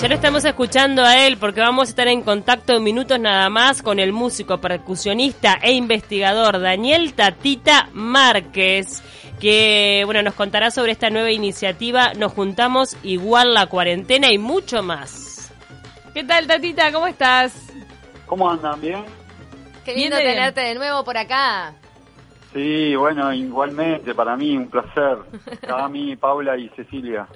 Ya lo estamos escuchando a él porque vamos a estar en contacto en minutos nada más con el músico, percusionista e investigador Daniel Tatita Márquez, que bueno nos contará sobre esta nueva iniciativa Nos juntamos igual la cuarentena y mucho más. ¿Qué tal Tatita? ¿Cómo estás? ¿Cómo andan? ¿Bien? Qué lindo Bien, bien. tenerte de nuevo por acá. Sí, bueno, igualmente, para mí un placer. A mí, Paula y Cecilia.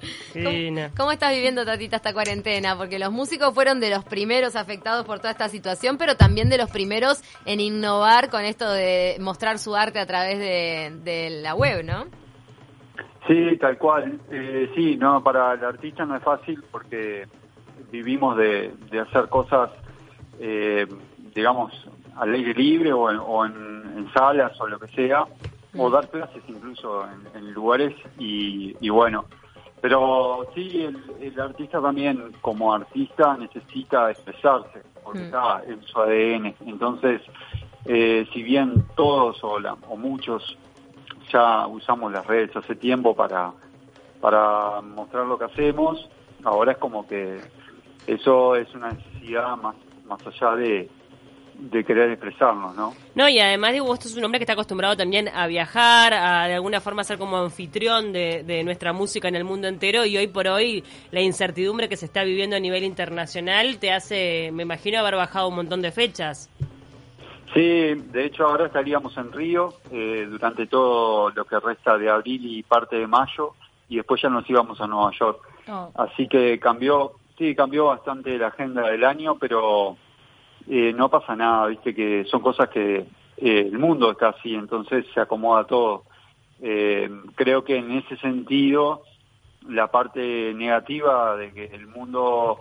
¿Cómo estás viviendo, Tatita, esta cuarentena? Porque los músicos fueron de los primeros afectados por toda esta situación, pero también de los primeros en innovar con esto de mostrar su arte a través de, de la web, ¿no? Sí, tal cual. Eh, sí, no, para el artista no es fácil porque vivimos de, de hacer cosas, eh, digamos, al aire libre o en, o en- en salas o lo que sea, o dar clases incluso en, en lugares y, y bueno. Pero sí, el, el artista también como artista necesita expresarse, porque Mm. está en su ADN. Entonces, eh, si bien todos o, la- o muchos ya usamos las redes hace tiempo para, para mostrar lo que hacemos, ahora es como que eso es una necesidad más, más allá de, de querer expresarnos, ¿no? No, y además digo, vos sos un hombre que está acostumbrado también a viajar, a de alguna forma ser como anfitrión de, de nuestra música en el mundo entero y hoy por hoy la incertidumbre que se está viviendo a nivel internacional te hace, me imagino, haber bajado un montón de fechas. Sí, de hecho ahora estaríamos en Río eh, durante todo lo que resta de abril y parte de mayo y después ya nos íbamos a Nueva York. Oh. Así que cambió, sí, cambió bastante la agenda del año, pero eh, no pasa nada, viste que son cosas que eh, el mundo está así, entonces se acomoda todo. Eh, creo que en ese sentido la parte negativa de que el mundo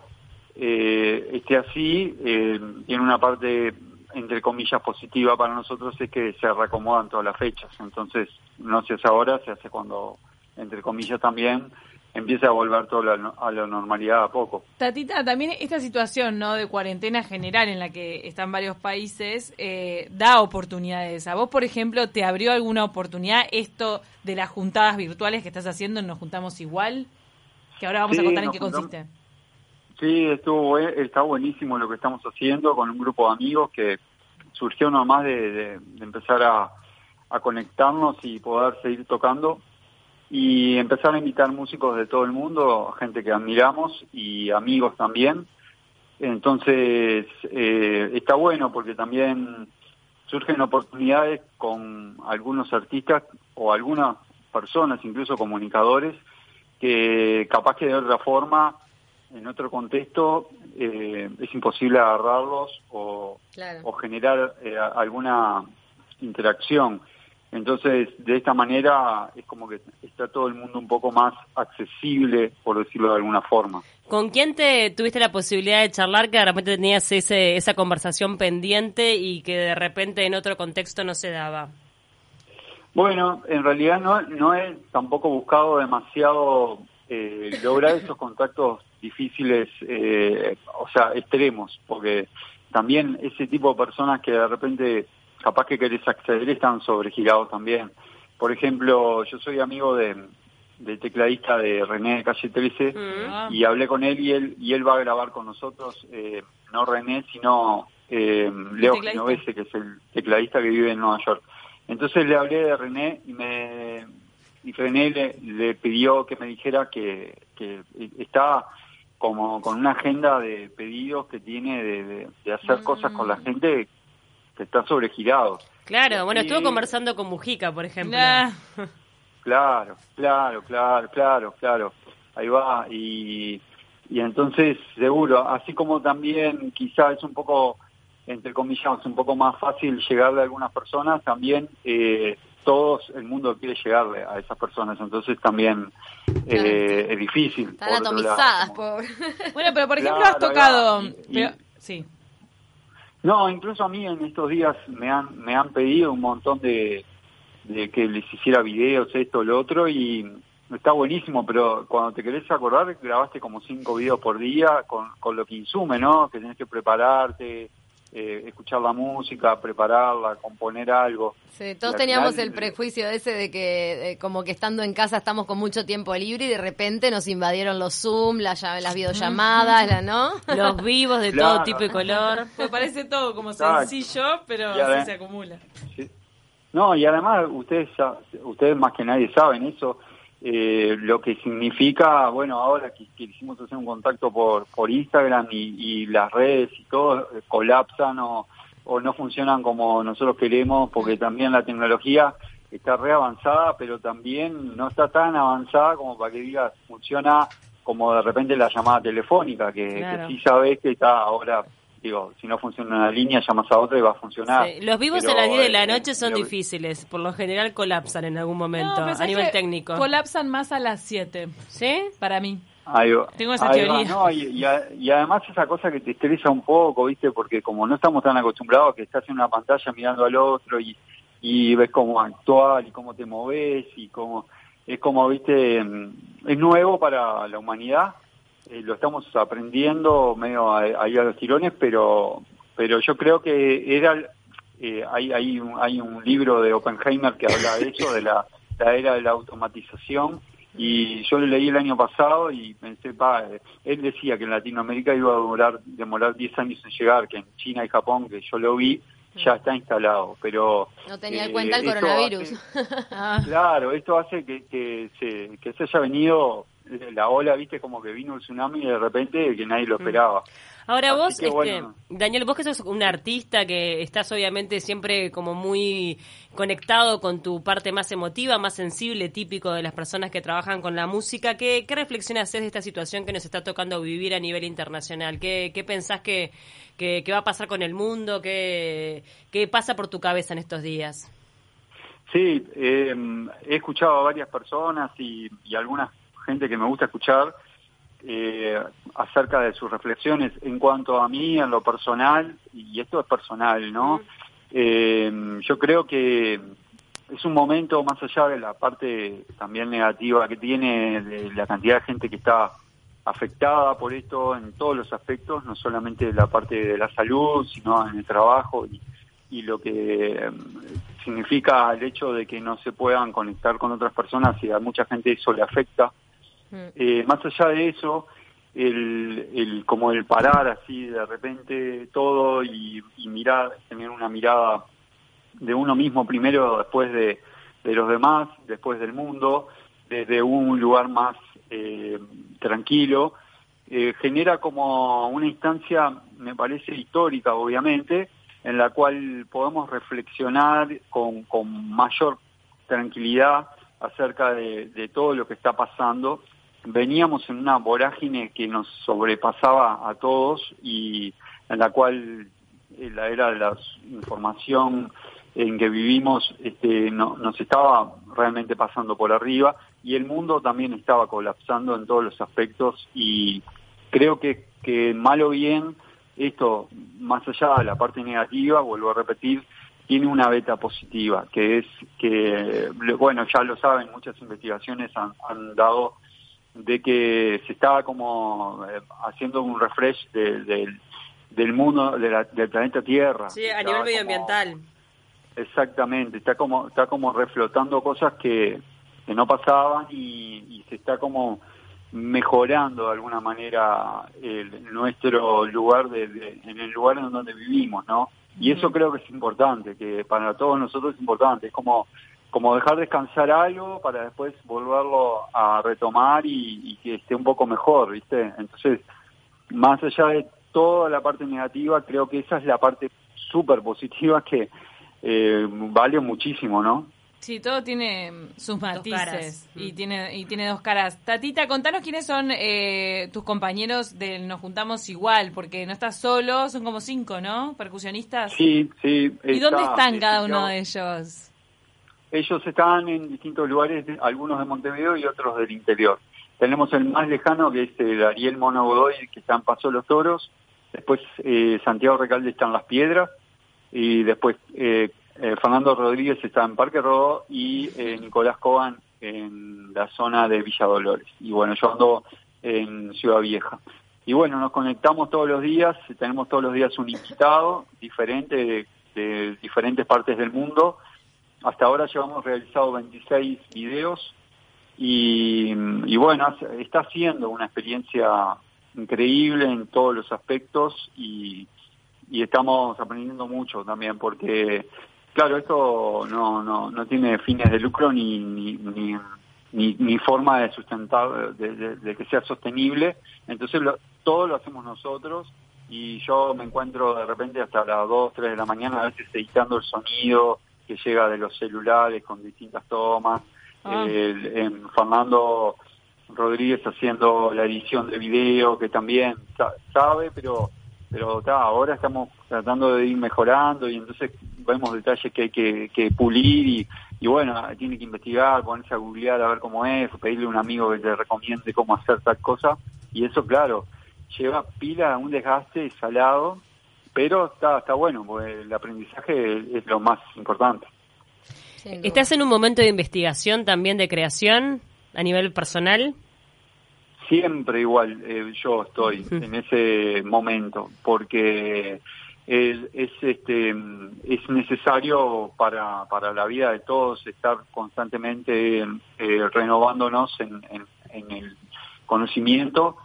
eh, esté así eh, tiene una parte entre comillas positiva para nosotros es que se reacomodan todas las fechas entonces no se hace ahora se hace cuando entre comillas también empieza a volver todo a la normalidad a poco Tatita, también esta situación ¿no? de cuarentena general en la que están varios países eh, da oportunidades. ¿A vos, por ejemplo, te abrió alguna oportunidad esto de las juntadas virtuales que estás haciendo en Nos Juntamos Igual? Que ahora vamos a Sí, contar en qué juntamos- consiste. Sí, estuvo, está buenísimo lo que estamos haciendo con un grupo de amigos que surgió nomás de, de- de empezar a, a conectarnos y poder seguir tocando y empezar a invitar músicos de todo el mundo, gente que admiramos y amigos también. Entonces, eh, está bueno porque también surgen oportunidades con algunos artistas o algunas personas, incluso comunicadores, que capaz que de otra forma, en otro contexto, eh, es imposible agarrarlos o, Claro. o generar eh, alguna interacción. Entonces, de esta manera es como que está todo el mundo un poco más accesible, por decirlo de alguna forma. ¿Con quién te tuviste la posibilidad de charlar que de repente tenías ese, esa conversación pendiente y que de repente en otro contexto no se daba? Bueno, en realidad no, no he tampoco buscado demasiado eh, lograr esos contactos difíciles, eh, o sea, extremos, porque también ese tipo de personas que de repente capaz que querés acceder están sobregirados también. Por ejemplo, yo soy amigo de, del tecladista de René de Calle 13 Ah. y hablé con él y él y él va a grabar con nosotros, eh, no René, sino eh, Leo. Genovese, que es el tecladista que vive en Nueva York. Entonces le hablé de René y me y René le, le pidió que me dijera que, que está como con una agenda de pedidos que tiene de, de- de hacer cosas con la gente que está sobregirado. Claro, bueno, Sí. estuve conversando con Mujica, por ejemplo. Claro, claro, claro, claro, claro. Ahí va. Y, y entonces, seguro, así como también quizá es un poco, entre comillas, un poco más fácil llegarle a algunas personas, también eh, todos el mundo quiere llegarle a esas personas. Entonces también eh, es difícil. Están por otro lado, atomizadas, como- pobre. Bueno, pero por ejemplo Claro, has tocado... ahí va. Y- pero- y- sí. No, incluso a mí en estos días me han, me han pedido un montón de, de que les hiciera videos, esto, lo otro, y está buenísimo, pero cuando te querés acordar, grabaste como cinco videos por día con, con lo que insume, ¿no? Que tenés que prepararte, eh, escuchar la música, prepararla, componer algo. Sí, todos teníamos final, el prejuicio ese de que eh, como que estando en casa estamos con mucho tiempo libre y de repente nos invadieron los Zoom, las, lla- las videollamadas, la, ¿no? Los vivos de Claro. todo tipo y color. Pues parece todo como Exacto. sencillo, pero Y ahora- sí se acumula. Sí. No, y además ustedes ya- ustedes más que nadie saben eso, eh, lo que significa, bueno, ahora que, que hicimos hacer un contacto por, por Instagram y, y las redes y todo eh, colapsan o, o no funcionan como nosotros queremos, porque también la tecnología está re avanzada, pero también no está tan avanzada como para que digas, funciona como de repente la llamada telefónica, que, Claro. que sí sabes que está ahora, digo, si no funciona una línea, llamas a otra y va a funcionar. Sí, Los vivos Pero, a las 10 de la noche son difíciles. Por lo general colapsan en algún momento No, a ¿sabes nivel técnico. Colapsan más a las 7, ¿Sí? para mí. Ahí va. Tengo esa Ahí va, teoría. no, y, y a- y además esa cosa que te estresa un poco, ¿viste? Porque como no estamos tan acostumbrados que estás en una pantalla mirando al otro y, y ves cómo actuar y cómo te moves y cómo... Es como, ¿viste? mm, Es nuevo para la humanidad. Eh, lo estamos aprendiendo medio a- ahí a los tirones, pero pero yo creo que era... eh, hay, hay, un, hay un libro de Oppenheimer que habla de eso, de la, la era de la automatización, y yo lo leí el año pasado y pensé, pa, eh, él decía que en Latinoamérica iba a durar, demorar 10 años en llegar, que en China y Japón, que yo lo vi, ya está instalado, pero... No tenía en eh, cuenta el esto coronavirus. hace- claro, esto hace que, que, se, que se haya venido eh, la ola, viste, como que vino el tsunami y de repente que nadie lo esperaba. Ahora Así vos, que, este, bueno. Daniel, vos que sos un artista que estás obviamente siempre como muy conectado con tu parte más emotiva, más sensible, típico de las personas que trabajan con la música, ¿qué, qué reflexión haces de esta situación que nos está tocando vivir a nivel internacional? ¿Qué, qué pensás que, que, que va a pasar con el mundo? ¿Qué, ¿Qué pasa por tu cabeza en estos días? Sí, eh, he escuchado a varias personas y, y alguna gente que me gusta escuchar eh, acerca de sus reflexiones en cuanto a mí, en lo personal, y esto es personal, ¿no? Eh, yo creo que es un momento más allá de la parte también negativa que tiene, de la cantidad de gente que está afectada por esto en todos los aspectos, no solamente la parte de la salud, sino en el trabajo y, y lo que eh, significa el hecho de que no se puedan conectar con otras personas y a mucha gente eso le afecta. Eh, más allá de eso, el, el como el parar así de repente todo y, y mirar, tener una mirada de uno mismo primero, después de, de los demás, después del mundo, desde un lugar más eh, tranquilo, eh, genera como una instancia, me parece histórica obviamente, en la cual podemos reflexionar con, con mayor tranquilidad acerca de, de todo lo que está pasando. Veníamos en una vorágine que nos sobrepasaba a todos y en la cual en la era de la información en que vivimos este, no, nos estaba realmente pasando por arriba y el mundo también estaba colapsando en todos los aspectos y creo que, que mal o bien esto, más allá de la parte negativa, vuelvo a repetir, tiene una beta positiva, que es que, bueno, ya lo saben, muchas investigaciones han, han dado de que se está como eh, haciendo un refresh de- del- del mundo, de la- del planeta Tierra. Sí, a nivel como- medioambiental. Exactamente, está como está como reflotando cosas que, que no pasaban y, y se está como mejorando de alguna manera el, nuestro lugar de, de- en el lugar en donde vivimos, ¿no? Y eso creo que es importante, que para todos nosotros es importante, es como como dejar descansar algo para después volverlo a retomar y, y que esté un poco mejor, ¿viste? Entonces, más allá de toda la parte negativa, creo que esa es la parte súper positiva que eh, vale muchísimo, ¿no? Sí, todo tiene sus matices y Mm. tiene y tiene dos caras. Tatita, contanos quiénes son eh, tus compañeros del Nos Juntamos Igual, porque no estás solo, son como cinco, ¿no? Percusionistas. Sí, sí. ¿Y dónde está, están eh, cada uno de ellos? Ellos están en distintos lugares, algunos de Montevideo y otros del interior. Tenemos el más lejano, que es el Ariel Mono Godoy, que está en Paso los Toros. Después eh, Santiago Recalde está en Las Piedras. Y después eh, eh, Fernando Rodríguez está en Parque Rodó y eh, Nicolás Coban en la zona de Villa Dolores. Y bueno, yo ando en Ciudad Vieja. y bueno, nos conectamos todos los días, tenemos todos los días un invitado diferente de diferentes partes del mundo. Hasta ahora llevamos realizado 26 videos y, y bueno, está siendo una experiencia increíble en todos los aspectos y, y estamos aprendiendo mucho también porque claro esto no no no tiene fines de lucro ni ni, ni, forma de sustentar de, de, que sea sostenible. Entonces lo, todo lo hacemos nosotros y yo me encuentro de repente hasta las 2, 3 de la mañana a veces editando el sonido que llega de los celulares con distintas tomas. Ah. Fernando Rodríguez haciendo la edición de video que también sabe, pero pero ahora estamos tratando de ir mejorando y entonces vemos detalles que hay que, que pulir y, y bueno, tiene que investigar, ponerse a googlear a ver cómo es, pedirle a un amigo que te recomiende cómo hacer tal cosa y eso claro, lleva pila, un desgaste salado, pero está, está bueno, porque el aprendizaje es lo más importante. ¿Estás en un momento de investigación también de creación a nivel personal? Siempre igual, eh, yo estoy en ese momento, porque es, es, este es necesario para, para la vida de todos estar constantemente eh, renovándonos en, en el conocimiento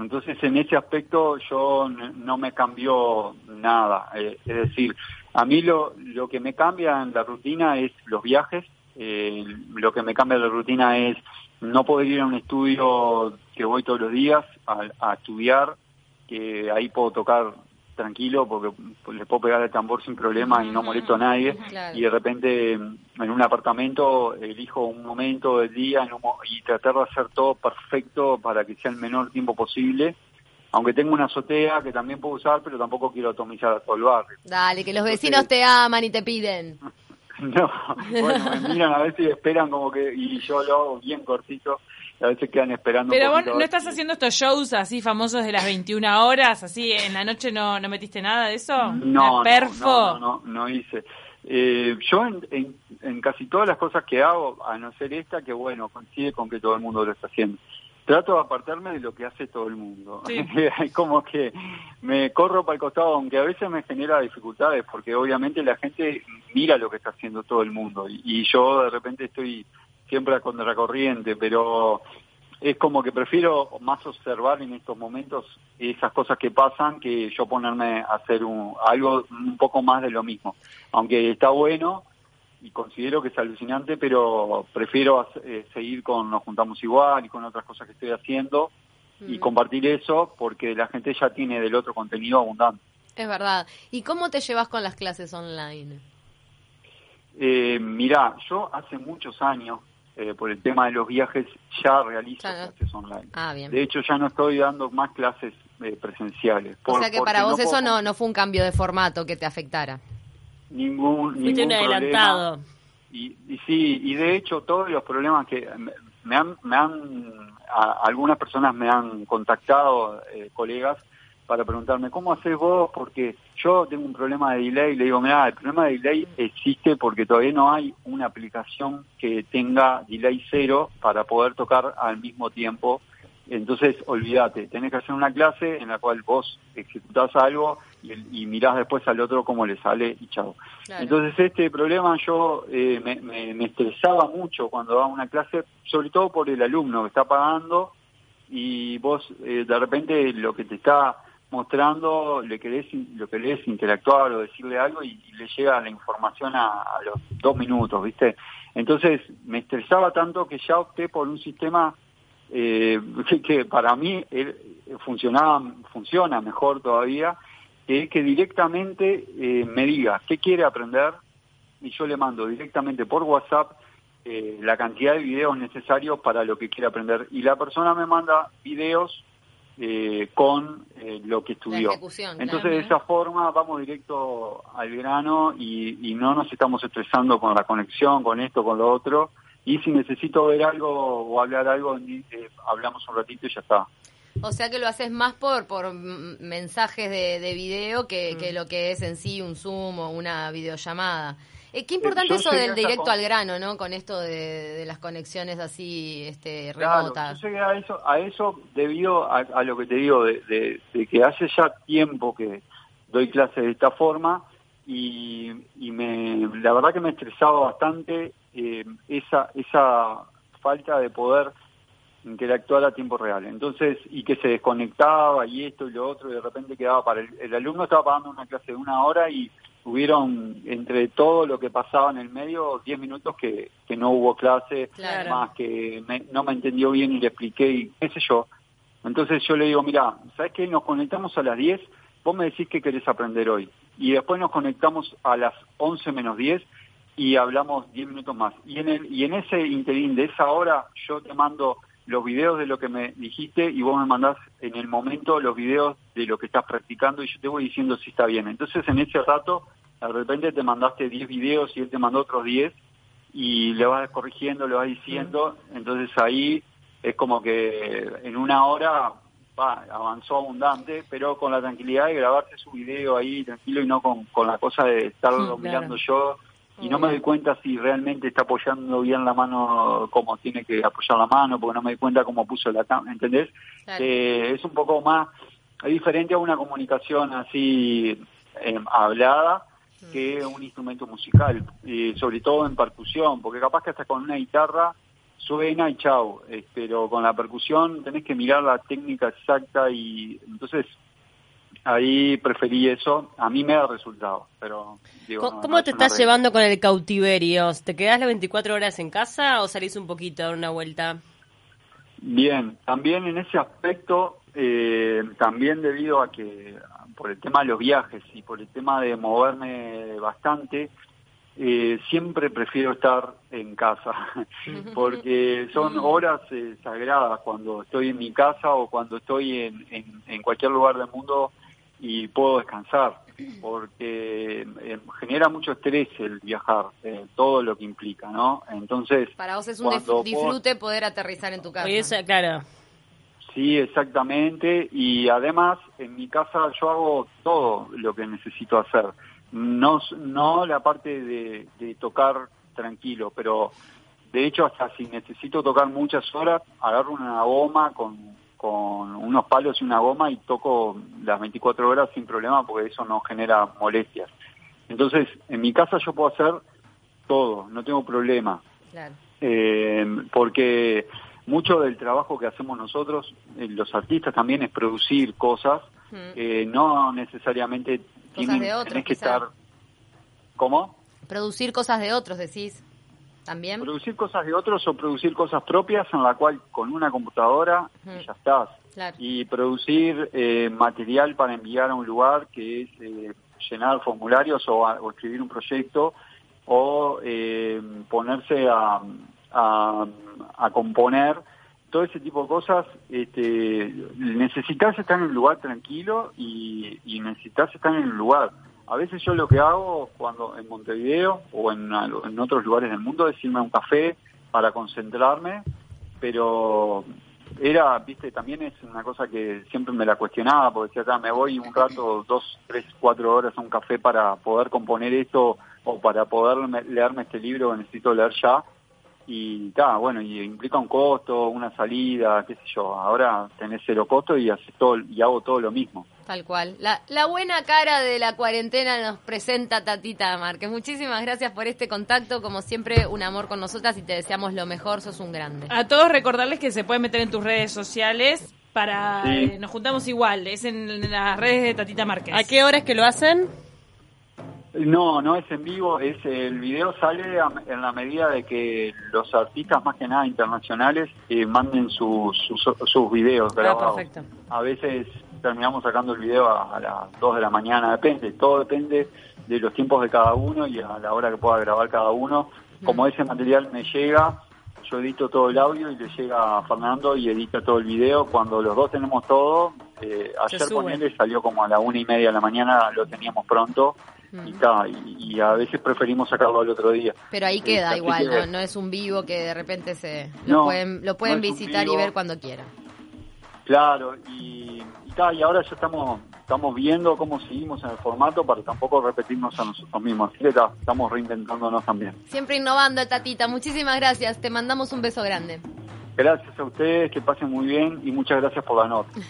entonces, en ese aspecto yo no me cambió nada. Eh, es decir, a mí lo, lo que me cambia en la rutina es los viajes, eh, lo que me cambia la rutina es no poder ir a un estudio que voy todos los días a, a estudiar, que ahí puedo tocar tranquilo porque le puedo pegar el tambor sin problema y no molesto a nadie. y de repente en un apartamento elijo un momento del día y tratar de hacer todo perfecto para que sea el menor tiempo posible aunque tengo una azotea que también puedo usar pero tampoco quiero atomizar a todo el barrio dale que los vecinos te aman y te piden no bueno me miran a veces y esperan como que y yo lo hago bien cortito a veces quedan esperando. Pero vos no estás haciendo estos shows así famosos de las 21 horas, así en la noche no, no metiste nada de eso. No, perfo? no, no, no, hice. Eh, yo en, en, casi todas las cosas que hago, a no ser esta, que bueno, coincide con que todo el mundo lo está haciendo. Trato de apartarme de lo que hace todo el mundo. Sí. como que me corro para el costado, aunque a veces me genera dificultades, porque obviamente la gente mira lo que está haciendo todo el mundo y, y yo de repente estoy siempre a contracorriente, pero es como que prefiero más observar en estos momentos esas cosas que pasan que yo ponerme a hacer un, algo un poco más de lo mismo. Aunque está bueno y considero que es alucinante, pero prefiero eh, seguir con Nos Juntamos Igual y con otras cosas que estoy haciendo y mm. compartir eso porque la gente ya tiene del otro contenido abundante. Es verdad. ¿Y cómo te llevas con las clases online? Eh, mirá, yo hace muchos años eh, por el tema de los viajes, ya realizo clases online. Ah, bien. De hecho, ya no estoy dando más clases eh, presenciales. o sea que para vos eso no, no fue un cambio de formato que te afectara. Ningún, ningún adelantado. Y, y, sí, y de hecho todos los problemas que me han, me han algunas personas me han contactado, eh, colegas, para preguntarme, ¿cómo haces vos? Porque yo tengo un problema de delay, le digo, mira, el problema de delay existe porque todavía no hay una aplicación que tenga delay cero para poder tocar al mismo tiempo. Entonces, olvídate, tenés que hacer una clase en la cual vos ejecutás algo y, mirás después al otro cómo le sale y chao. Entonces, este problema yo eh, me, estresaba mucho cuando daba una clase, sobre todo por el alumno que está pagando y vos eh, de repente lo que te está mostrando, le querés, lo que lees interactuar o decirle algo y, le llega la información a, los dos minutos, ¿viste? Entonces me estresaba tanto que ya opté por un sistema eh, que, para mí funcionaba, funciona mejor todavía, que es que directamente eh, me diga qué quiere aprender y yo le mando directamente por WhatsApp eh, la cantidad de videos necesarios para lo que quiere aprender y la persona me manda videos eh, con eh, lo que estudió. Entonces, de esa forma vamos directo al grano y, no nos estamos estresando con la conexión, con esto, con lo otro. Y si necesito ver algo o hablar algo, eh, hablamos un ratito y ya está. O sea que lo haces más por, por mensajes de, de video que, que, mm. lo que es en sí un Zoom o una videollamada. Eh, qué importante yo eso del directo con- al grano, ¿no? Con esto de, de las conexiones así este, Claro, remotas. yo llegué a eso, a eso debido a, a lo que te digo, de que hace ya tiempo que doy clases de esta forma y, y me, la verdad que me estresaba bastante eh, esa, esa falta de poder interactuar a tiempo real. Entonces, y que se desconectaba y esto y lo otro, y de repente quedaba para el, el alumno estaba pagando una clase de una hora y hubieron entre todo lo que pasaba en el medio 10 minutos que, que no hubo clase, Claro. más que me- no me entendió bien y le expliqué y qué sé yo. Entonces yo le digo, mira, ¿sabes qué? Nos conectamos a las 10, vos me decís qué querés aprender hoy. Y después nos conectamos a las 11 menos 10 y hablamos 10 minutos más. Y en, el, y en ese interín de esa hora yo te mando los videos de lo que me dijiste y vos me mandás en el momento los videos de lo que estás practicando y yo te voy diciendo si está bien. Entonces en ese rato, de repente te mandaste 10 videos y él te mandó otros 10 y le vas corrigiendo, le vas diciendo, entonces ahí es como que en una hora va, avanzó abundante, pero con la tranquilidad de grabarse su video ahí tranquilo y no con, con la cosa de estarlo mirando claro. yo y no me doy cuenta si realmente está apoyando bien la mano como tiene que apoyar la mano, porque no me doy cuenta cómo puso la cámara, ¿entendés? Claro. Eh, es un poco más, es diferente a una comunicación así eh, hablada que un instrumento musical, eh, sobre todo en percusión, porque capaz que hasta con una guitarra suena y chau, eh, pero con la percusión tenés que mirar la técnica exacta y entonces ahí preferí eso, a mí me da resultado, pero digo, ¿Cómo, no- cómo no es te estás llevando con el cautiverio? ¿Te quedás las 24 horas en casa o salís un poquito a dar una vuelta? Bien, también en ese aspecto, eh, también debido a que por el tema de los viajes y por el tema de moverme bastante, eh, siempre prefiero estar en casa, porque son horas eh, sagradas cuando estoy en mi casa o cuando estoy en, en, en cualquier lugar del mundo y puedo descansar, porque eh, genera mucho estrés el viajar, eh, todo lo que implica, ¿no? Entonces, Para vos es un vos- disfrute poder aterrizar en tu casa. Oye, esa- claro. Sí, exactamente. Y además, en mi casa yo hago todo lo que necesito hacer. No, no la parte de, de tocar tranquilo, pero de hecho hasta si necesito tocar muchas horas, agarro una goma con, con unos palos y una goma y toco las 24 horas sin problema porque eso no genera molestias. Entonces, en mi casa yo puedo hacer todo, no tengo problema Claro. eh, porque mucho del trabajo que hacemos nosotros, eh, los artistas también es producir cosas, Mm. eh, no necesariamente tienen, de otros, tenés que quizá. estar... ¿Cómo? Producir cosas de otros, decís. ¿También? Producir cosas de otros o producir cosas propias en la cual con una computadora Ujú. ya estás. Claro. Y producir eh, material para enviar a un lugar que es eh, llenar formularios o, a- o escribir un proyecto o eh, ponerse a, a, a componer todo ese tipo de cosas, este, necesitas estar en un lugar tranquilo y, y necesitas estar en un lugar. A veces yo lo que hago cuando en Montevideo o en, en otros lugares del mundo es irme a un café para concentrarme, pero era, viste, también es una cosa que siempre me la cuestionaba, porque decía, "Ah, me voy un rato, dos, tres, cuatro horas a un café para poder componer esto o para poder me- leerme este libro que necesito leer ya. Y está, bueno, y implica un costo, una salida, qué sé yo. Ahora tenés cero costo y haces todo, y hago todo lo mismo. Tal cual. La, la buena cara de la cuarentena nos presenta Tatita Márquez. Muchísimas gracias por este contacto. Como siempre, un amor con nosotras y te deseamos lo mejor. Sos un grande. A todos recordarles que se pueden meter en tus redes sociales para... Sí. eh, nos juntamos igual, es en las redes de Tatita Márquez. ¿A qué horas que lo hacen? No, no es en vivo, es el video sale a- en la medida de que los artistas más que nada internacionales eh, manden sus, sus, sus videos Ah, grabados. perfecto. A veces terminamos sacando el video a, a las 2 de la mañana, depende, todo depende de los tiempos de cada uno y a la hora que pueda grabar cada uno. Como ese material me llega, yo edito todo el audio y le llega a Fernando y edita todo el video. Cuando los dos tenemos todo, eh, ayer con él salió como a la una y media de la mañana, lo teníamos pronto y, ta, y, y a veces preferimos sacarlo al otro día. Pero ahí queda Así igual, que- ¿no? No es un vivo que de repente se lo No, pueden, lo pueden no visitar y ver cuando quieran. Claro, y, y, ta, y ahora ya estamos estamos viendo cómo seguimos en el formato para tampoco repetirnos a nosotros mismos. Así que ta, estamos reinventándonos también. Siempre innovando, Tatita. Muchísimas gracias. Te mandamos un beso grande. Gracias a ustedes, que pasen muy bien y muchas gracias por la nota.